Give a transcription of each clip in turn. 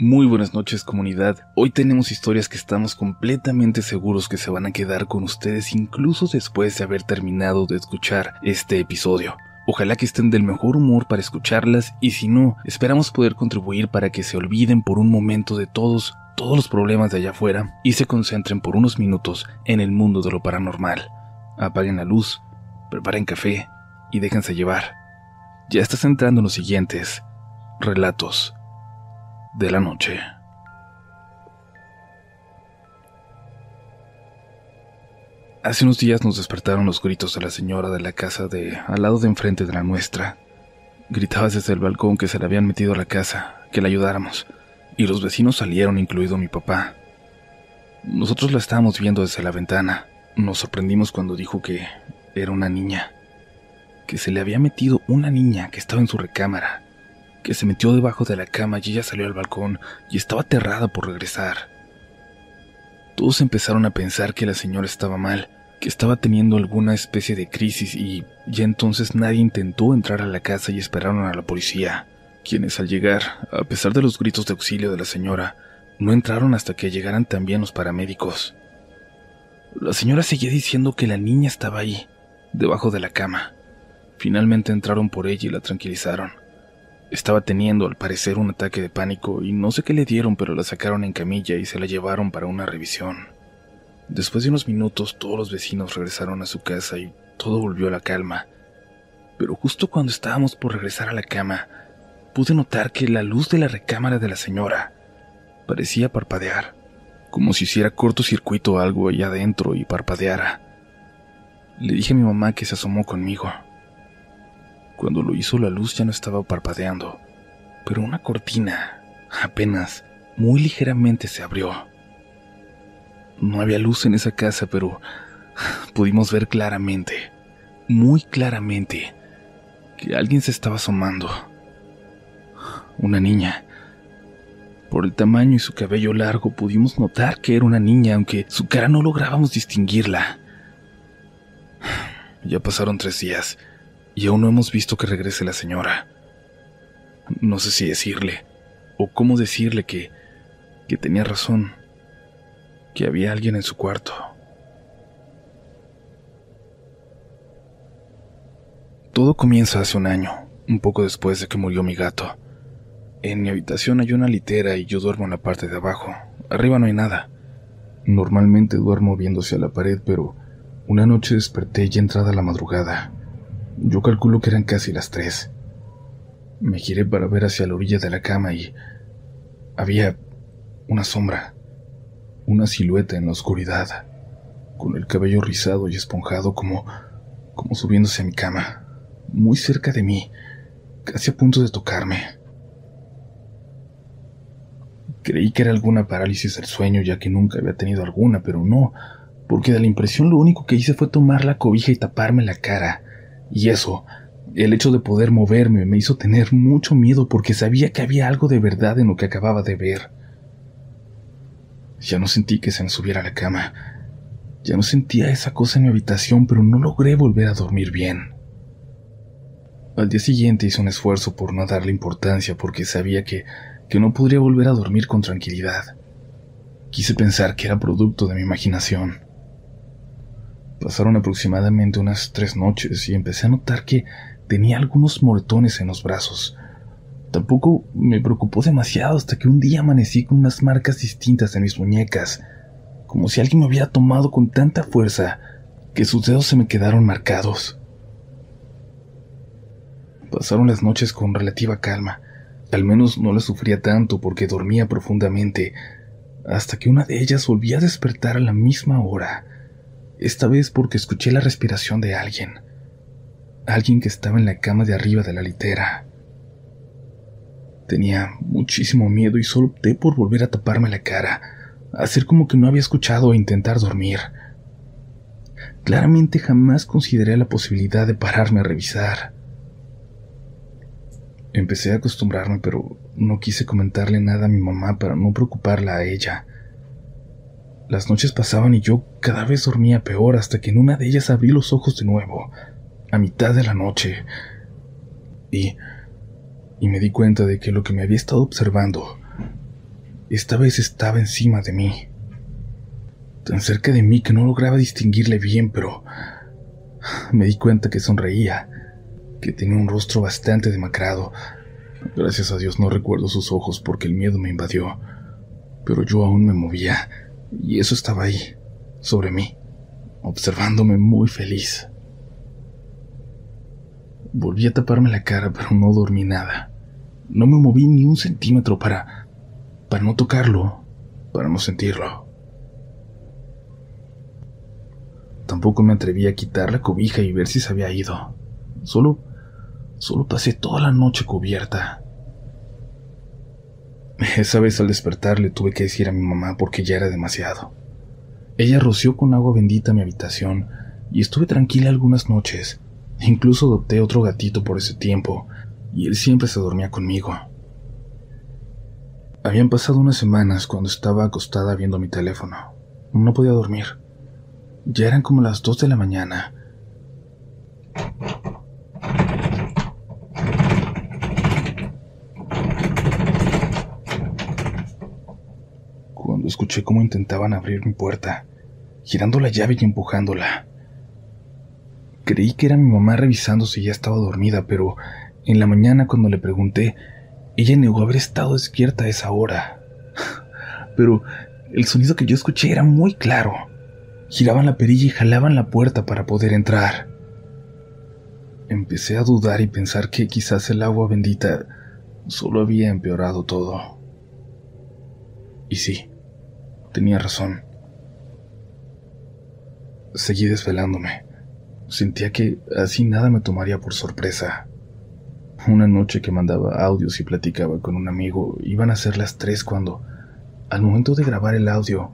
Muy buenas noches comunidad. Hoy tenemos historias que estamos completamente seguros que se van a quedar con ustedes incluso después de haber terminado de escuchar este episodio. Ojalá que estén del mejor humor para escucharlas y si no, esperamos poder contribuir para que se olviden por un momento de todos, todos los problemas de allá afuera y se concentren por unos minutos en el mundo de lo paranormal. Apaguen la luz, preparen café y déjense llevar. Ya estás entrando en los siguientes relatos de la noche. Hace unos días nos despertaron los gritos de la señora de la casa de al lado de enfrente de la nuestra. Gritaba desde el balcón que se le habían metido a la casa, que la ayudáramos, y los vecinos salieron, incluido mi papá. Nosotros la estábamos viendo desde la ventana. Nos sorprendimos cuando dijo que era una niña, que se le había metido una niña que estaba en su recámara que se metió debajo de la cama y ella salió al balcón y estaba aterrada por regresar. Todos empezaron a pensar que la señora estaba mal, que estaba teniendo alguna especie de crisis y ya entonces nadie intentó entrar a la casa y esperaron a la policía, quienes al llegar, a pesar de los gritos de auxilio de la señora, no entraron hasta que llegaran también los paramédicos. La señora seguía diciendo que la niña estaba ahí, debajo de la cama. Finalmente entraron por ella y la tranquilizaron. Estaba teniendo, al parecer, un ataque de pánico y no sé qué le dieron, pero la sacaron en camilla y se la llevaron para una revisión. Después de unos minutos, todos los vecinos regresaron a su casa y todo volvió a la calma. Pero justo cuando estábamos por regresar a la cama, pude notar que la luz de la recámara de la señora parecía parpadear, como si hiciera cortocircuito algo allá adentro y parpadeara. Le dije a mi mamá que se asomó conmigo. Cuando lo hizo la luz ya no estaba parpadeando, pero una cortina, apenas, muy ligeramente se abrió. No había luz en esa casa, pero pudimos ver claramente, muy claramente, que alguien se estaba asomando. Una niña. Por el tamaño y su cabello largo pudimos notar que era una niña, aunque su cara no lográbamos distinguirla. Ya pasaron tres días y aún no hemos visto que regrese la señora. No sé si decirle, o cómo decirle que, que tenía razón, que había alguien en su cuarto. Todo comienza hace un año, un poco después de que murió mi gato. En mi habitación hay una litera y yo duermo en la parte de abajo. Arriba no hay nada. Normalmente duermo viéndose a la pared, pero una noche desperté ya entrada la madrugada. Yo calculo que eran casi las tres. Me giré para ver hacia la orilla de la cama y había una sombra, una silueta en la oscuridad, con el cabello rizado y esponjado como como subiéndose a mi cama, muy cerca de mí, casi a punto de tocarme. Creí que era alguna parálisis del sueño ya que nunca había tenido alguna, pero no, porque de la impresión lo único que hice fue tomar la cobija y taparme la cara. Y eso, el hecho de poder moverme me hizo tener mucho miedo porque sabía que había algo de verdad en lo que acababa de ver. Ya no sentí que se me subiera a la cama. Ya no sentía esa cosa en mi habitación, pero no logré volver a dormir bien. Al día siguiente hice un esfuerzo por no darle importancia porque sabía que, que no podría volver a dormir con tranquilidad. Quise pensar que era producto de mi imaginación. Pasaron aproximadamente unas tres noches y empecé a notar que tenía algunos moretones en los brazos. Tampoco me preocupó demasiado hasta que un día amanecí con unas marcas distintas en mis muñecas, como si alguien me hubiera tomado con tanta fuerza que sus dedos se me quedaron marcados. Pasaron las noches con relativa calma, al menos no las sufría tanto porque dormía profundamente, hasta que una de ellas volvía a despertar a la misma hora esta vez porque escuché la respiración de alguien, alguien que estaba en la cama de arriba de la litera. Tenía muchísimo miedo y solo opté por volver a taparme la cara, hacer como que no había escuchado e intentar dormir. Claramente jamás consideré la posibilidad de pararme a revisar. Empecé a acostumbrarme, pero no quise comentarle nada a mi mamá para no preocuparla a ella. Las noches pasaban y yo cada vez dormía peor hasta que en una de ellas abrí los ojos de nuevo, a mitad de la noche, y, y me di cuenta de que lo que me había estado observando esta vez estaba encima de mí. Tan cerca de mí que no lograba distinguirle bien, pero me di cuenta que sonreía, que tenía un rostro bastante demacrado. Gracias a Dios no recuerdo sus ojos porque el miedo me invadió, pero yo aún me movía, y eso estaba ahí, sobre mí, observándome muy feliz. Volví a taparme la cara, pero no dormí nada. No me moví ni un centímetro para... para no tocarlo, para no sentirlo. Tampoco me atreví a quitar la cobija y ver si se había ido. Solo... solo pasé toda la noche cubierta. Esa vez al despertar le tuve que decir a mi mamá porque ya era demasiado. Ella roció con agua bendita mi habitación y estuve tranquila algunas noches. Incluso adopté otro gatito por ese tiempo y él siempre se dormía conmigo. Habían pasado unas semanas cuando estaba acostada viendo mi teléfono. No podía dormir. Ya eran como las dos de la mañana. Cuando escuché cómo intentaban abrir mi puerta, girando la llave y empujándola. Creí que era mi mamá revisando si ya estaba dormida, pero en la mañana cuando le pregunté, ella negó haber estado despierta a esa hora. Pero el sonido que yo escuché era muy claro. Giraban la perilla y jalaban la puerta para poder entrar. Empecé a dudar y pensar que quizás el agua bendita solo había empeorado todo. Y sí, tenía razón. Seguí desvelándome. Sentía que así nada me tomaría por sorpresa. Una noche que mandaba audios y platicaba con un amigo, iban a ser las tres cuando, al momento de grabar el audio,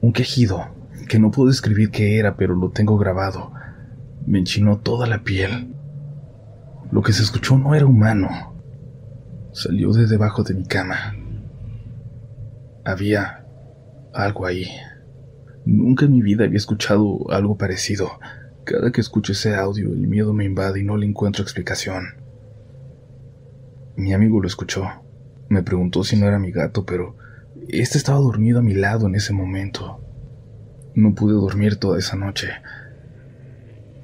un quejido, que no puedo describir qué era, pero lo tengo grabado, me enchinó toda la piel. Lo que se escuchó no era humano. Salió de debajo de mi cama. Había algo ahí. Nunca en mi vida había escuchado algo parecido. Cada que escucho ese audio, el miedo me invade y no le encuentro explicación. Mi amigo lo escuchó. Me preguntó si no era mi gato, pero este estaba dormido a mi lado en ese momento. No pude dormir toda esa noche.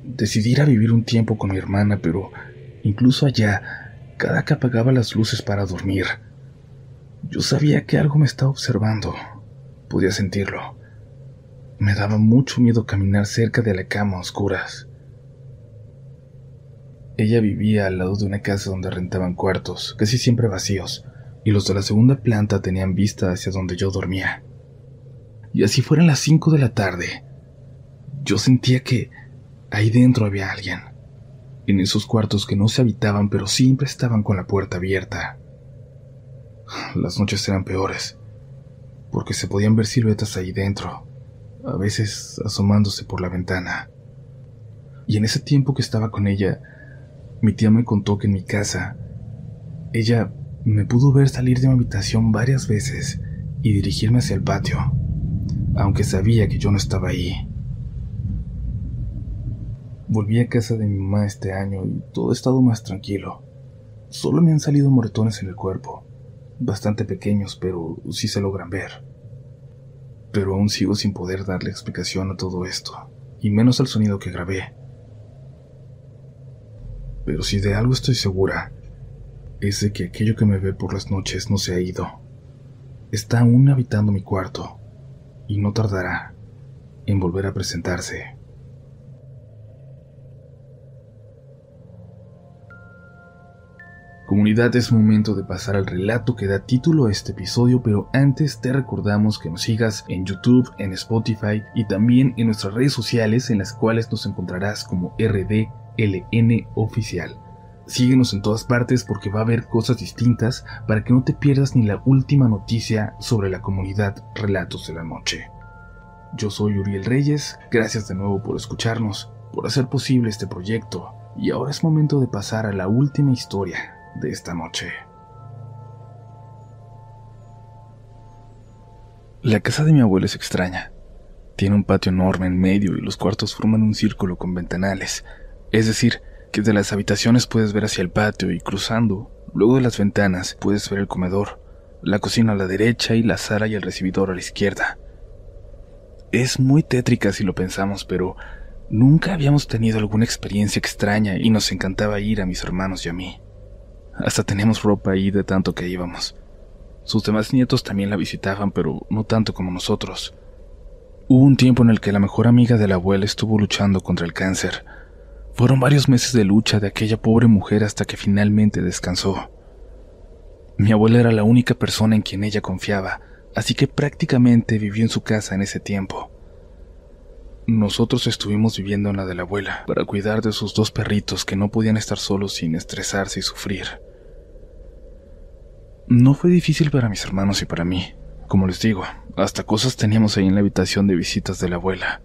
Decidí ir a vivir un tiempo con mi hermana, pero incluso allá, cada que apagaba las luces para dormir, yo sabía que algo me estaba observando. Podía sentirlo. Me daba mucho miedo caminar cerca de la cama a oscuras. Ella vivía al lado de una casa donde rentaban cuartos, casi siempre vacíos, y los de la segunda planta tenían vista hacia donde yo dormía. Y así fueran las cinco de la tarde, yo sentía que ahí dentro había alguien, en esos cuartos que no se habitaban pero siempre estaban con la puerta abierta. Las noches eran peores, porque se podían ver siluetas ahí dentro, a veces asomándose por la ventana. Y en ese tiempo que estaba con ella, mi tía me contó que en mi casa, ella me pudo ver salir de mi habitación varias veces y dirigirme hacia el patio, aunque sabía que yo no estaba ahí. Volví a casa de mi mamá este año y todo ha estado más tranquilo. Solo me han salido moretones en el cuerpo, bastante pequeños, pero sí se logran ver. Pero aún sigo sin poder darle explicación a todo esto, y menos al sonido que grabé pero si de algo estoy segura, es de que aquello que me ve por las noches no se ha ido. Está aún habitando mi cuarto y no tardará en volver a presentarse. Comunidad, es momento de pasar al relato que da título a este episodio, pero antes te recordamos que nos sigas en YouTube, en Spotify y también en nuestras redes sociales en las cuales nos encontrarás como RD LN Oficial. Síguenos en todas partes porque va a haber cosas distintas para que no te pierdas ni la última noticia sobre la comunidad Relatos de la Noche. Yo soy Uriel Reyes, gracias de nuevo por escucharnos, por hacer posible este proyecto, y ahora es momento de pasar a la última historia de esta noche. La casa de mi abuelo es extraña. Tiene un patio enorme en medio y los cuartos forman un círculo con ventanales es decir, que de las habitaciones puedes ver hacia el patio y cruzando, luego de las ventanas, puedes ver el comedor, la cocina a la derecha y la sala y el recibidor a la izquierda. Es muy tétrica si lo pensamos, pero nunca habíamos tenido alguna experiencia extraña y nos encantaba ir a mis hermanos y a mí. Hasta teníamos ropa ahí de tanto que íbamos. Sus demás nietos también la visitaban, pero no tanto como nosotros. Hubo un tiempo en el que la mejor amiga de la abuela estuvo luchando contra el cáncer. Fueron varios meses de lucha de aquella pobre mujer hasta que finalmente descansó. Mi abuela era la única persona en quien ella confiaba, así que prácticamente vivió en su casa en ese tiempo. Nosotros estuvimos viviendo en la de la abuela para cuidar de sus dos perritos que no podían estar solos sin estresarse y sufrir. No fue difícil para mis hermanos y para mí. Como les digo, hasta cosas teníamos ahí en la habitación de visitas de la abuela.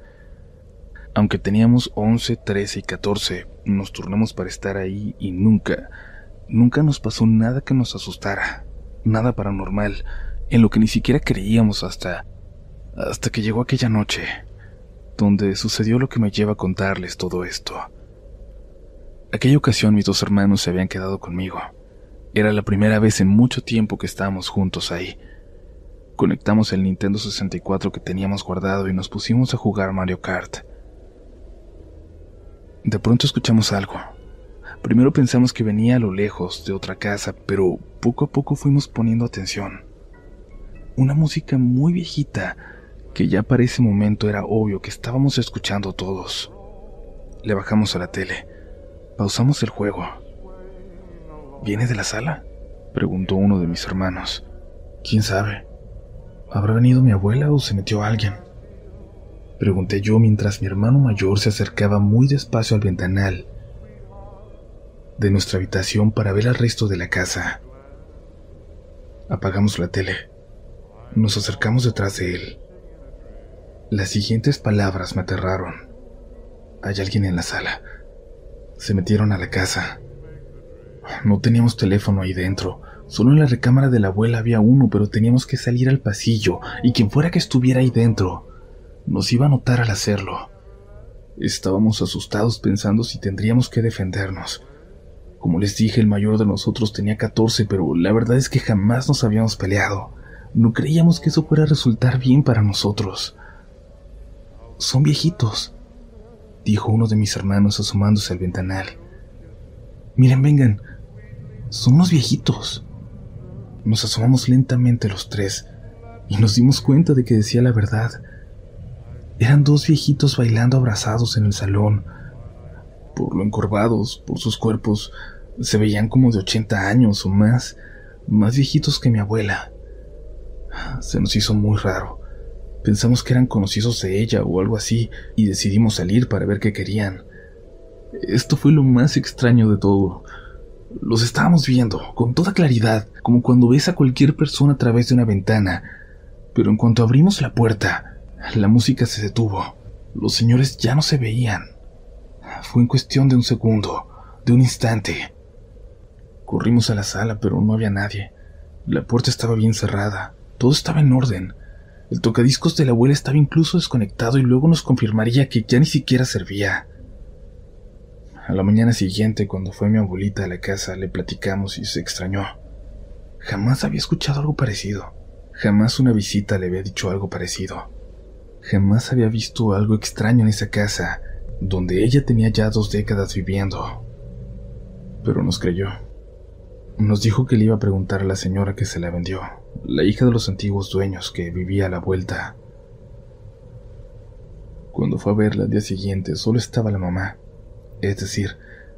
Aunque teníamos 11, 13 y 14, nos turnamos para estar ahí y nunca, nunca nos pasó nada que nos asustara, nada paranormal, en lo que ni siquiera creíamos hasta hasta que llegó aquella noche, donde sucedió lo que me lleva a contarles todo esto. Aquella ocasión mis dos hermanos se habían quedado conmigo. Era la primera vez en mucho tiempo que estábamos juntos ahí. Conectamos el Nintendo 64 que teníamos guardado y nos pusimos a jugar Mario Kart. De pronto escuchamos algo. Primero pensamos que venía a lo lejos de otra casa, pero poco a poco fuimos poniendo atención. Una música muy viejita que ya para ese momento era obvio que estábamos escuchando todos. Le bajamos a la tele. Pausamos el juego. ¿Viene de la sala? preguntó uno de mis hermanos. ¿Quién sabe? ¿Habrá venido mi abuela o se metió alguien? Pregunté yo mientras mi hermano mayor se acercaba muy despacio al ventanal de nuestra habitación para ver el resto de la casa. Apagamos la tele. Nos acercamos detrás de él. Las siguientes palabras me aterraron. Hay alguien en la sala. Se metieron a la casa. No teníamos teléfono ahí dentro. Solo en la recámara de la abuela había uno, pero teníamos que salir al pasillo, y quien fuera que estuviera ahí dentro nos iba a notar al hacerlo. Estábamos asustados pensando si tendríamos que defendernos. Como les dije, el mayor de nosotros tenía 14, pero la verdad es que jamás nos habíamos peleado. No creíamos que eso fuera a resultar bien para nosotros. Son viejitos, dijo uno de mis hermanos asomándose al ventanal. Miren, vengan, son unos viejitos. Nos asomamos lentamente los tres y nos dimos cuenta de que decía la verdad. Eran dos viejitos bailando abrazados en el salón. Por lo encorvados, por sus cuerpos, se veían como de 80 años o más, más viejitos que mi abuela. Se nos hizo muy raro. Pensamos que eran conocidos de ella o algo así y decidimos salir para ver qué querían. Esto fue lo más extraño de todo. Los estábamos viendo, con toda claridad, como cuando ves a cualquier persona a través de una ventana. Pero en cuanto abrimos la puerta, la música se detuvo. Los señores ya no se veían. Fue en cuestión de un segundo, de un instante. Corrimos a la sala, pero no había nadie. La puerta estaba bien cerrada. Todo estaba en orden. El tocadiscos de la abuela estaba incluso desconectado y luego nos confirmaría que ya ni siquiera servía. A la mañana siguiente, cuando fue mi abuelita a la casa, le platicamos y se extrañó. Jamás había escuchado algo parecido. Jamás una visita le había dicho algo parecido. Jamás había visto algo extraño en esa casa, donde ella tenía ya dos décadas viviendo. Pero nos creyó. Nos dijo que le iba a preguntar a la señora que se la vendió, la hija de los antiguos dueños que vivía a la vuelta. Cuando fue a verla al día siguiente, solo estaba la mamá, es decir,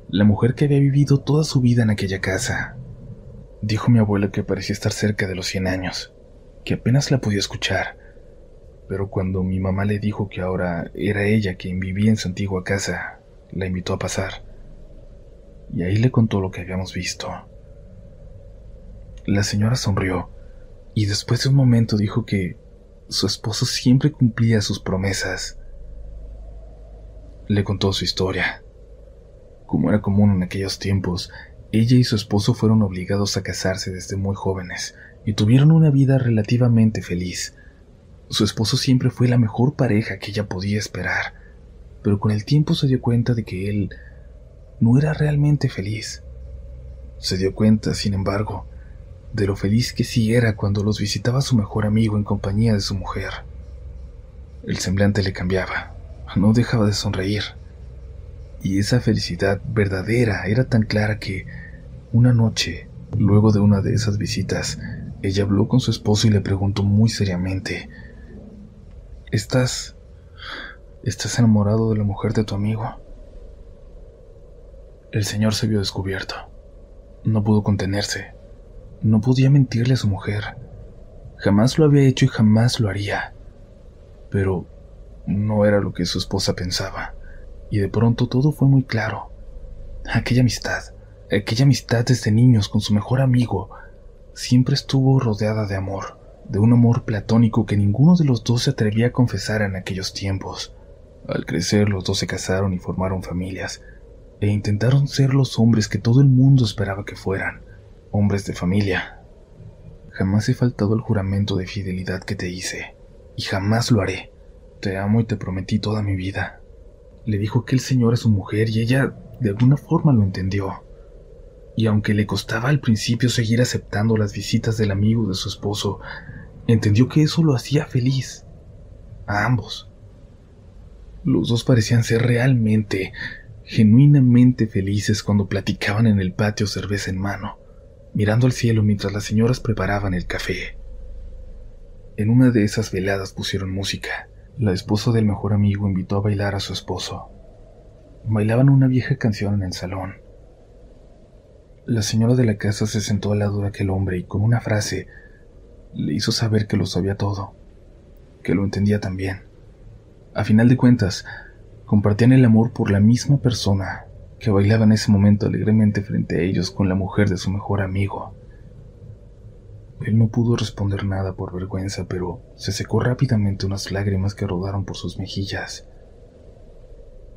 la mujer que había vivido toda su vida en aquella casa. Dijo mi abuela que parecía estar cerca de los cien años, que apenas la podía escuchar, pero cuando mi mamá le dijo que ahora era ella quien vivía en su antigua casa, la invitó a pasar. Y ahí le contó lo que habíamos visto. La señora sonrió y después de un momento dijo que su esposo siempre cumplía sus promesas. Le contó su historia. Como era común en aquellos tiempos, ella y su esposo fueron obligados a casarse desde muy jóvenes y tuvieron una vida relativamente feliz. Su esposo siempre fue la mejor pareja que ella podía esperar, pero con el tiempo se dio cuenta de que él no era realmente feliz. Se dio cuenta, sin embargo, de lo feliz que sí era cuando los visitaba su mejor amigo en compañía de su mujer. El semblante le cambiaba, no dejaba de sonreír. Y esa felicidad verdadera era tan clara que una noche, luego de una de esas visitas, ella habló con su esposo y le preguntó muy seriamente, ¿Estás... ¿Estás enamorado de la mujer de tu amigo? El señor se vio descubierto. No pudo contenerse. No podía mentirle a su mujer. Jamás lo había hecho y jamás lo haría. Pero no era lo que su esposa pensaba. Y de pronto todo fue muy claro. Aquella amistad, aquella amistad desde niños con su mejor amigo, siempre estuvo rodeada de amor, de un amor platónico que ninguno de los dos se atrevía a confesar en aquellos tiempos. Al crecer los dos se casaron y formaron familias, e intentaron ser los hombres que todo el mundo esperaba que fueran, hombres de familia. Jamás he faltado al juramento de fidelidad que te hice, y jamás lo haré. Te amo y te prometí toda mi vida. Le dijo aquel señor a su mujer y ella de alguna forma lo entendió. Y aunque le costaba al principio seguir aceptando las visitas del amigo de su esposo, entendió que eso lo hacía feliz. A ambos. Los dos parecían ser realmente, genuinamente felices cuando platicaban en el patio cerveza en mano, mirando al cielo mientras las señoras preparaban el café. En una de esas veladas pusieron música. La esposa del mejor amigo invitó a bailar a su esposo. Bailaban una vieja canción en el salón. La señora de la casa se sentó al lado de aquel hombre y con una frase le hizo saber que lo sabía todo, que lo entendía también. A final de cuentas, compartían el amor por la misma persona que bailaba en ese momento alegremente frente a ellos con la mujer de su mejor amigo. Él no pudo responder nada por vergüenza, pero se secó rápidamente unas lágrimas que rodaron por sus mejillas.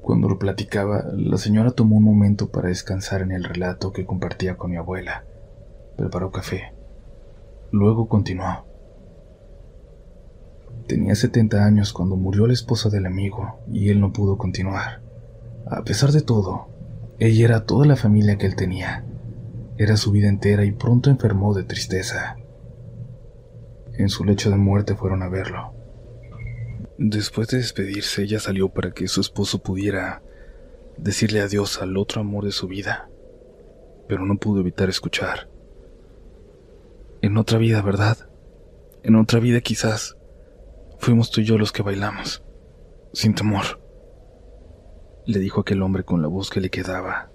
Cuando lo platicaba, la señora tomó un momento para descansar en el relato que compartía con mi abuela. Preparó café. Luego continuó. Tenía 70 años cuando murió la esposa del amigo y él no pudo continuar. A pesar de todo, ella era toda la familia que él tenía. Era su vida entera y pronto enfermó de tristeza. En su lecho de muerte fueron a verlo. Después de despedirse, ella salió para que su esposo pudiera decirle adiós al otro amor de su vida, pero no pudo evitar escuchar. En otra vida, ¿verdad? En otra vida quizás Fuimos tú y yo los que bailamos, sin temor, le dijo aquel hombre con la voz que le quedaba.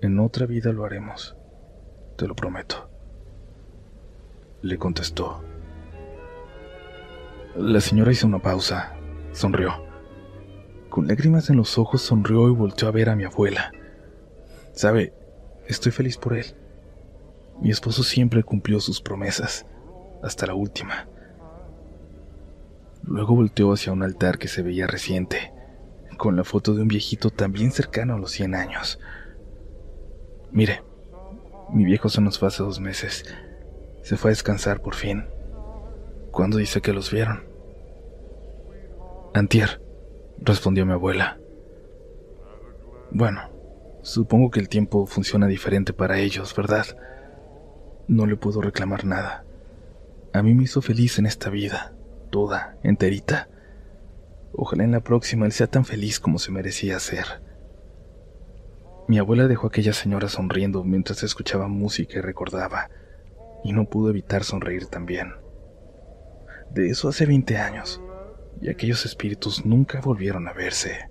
En otra vida lo haremos, te lo prometo. Le contestó. La señora hizo una pausa, sonrió. Con lágrimas en los ojos sonrió y volteó a ver a mi abuela. Sabe, estoy feliz por él. Mi esposo siempre cumplió sus promesas, hasta la última. Luego volteó hacia un altar que se veía reciente, con la foto de un viejito también cercano a los 100 años. Mire, mi viejo se nos fue hace dos meses. Se fue a descansar por fin. ¿Cuándo dice que los vieron? Antier, respondió mi abuela. Bueno, supongo que el tiempo funciona diferente para ellos, ¿verdad? No le puedo reclamar nada. A mí me hizo feliz en esta vida toda, enterita. Ojalá en la próxima él sea tan feliz como se merecía ser. Mi abuela dejó a aquella señora sonriendo mientras escuchaba música y recordaba, y no pudo evitar sonreír también. De eso hace 20 años, y aquellos espíritus nunca volvieron a verse.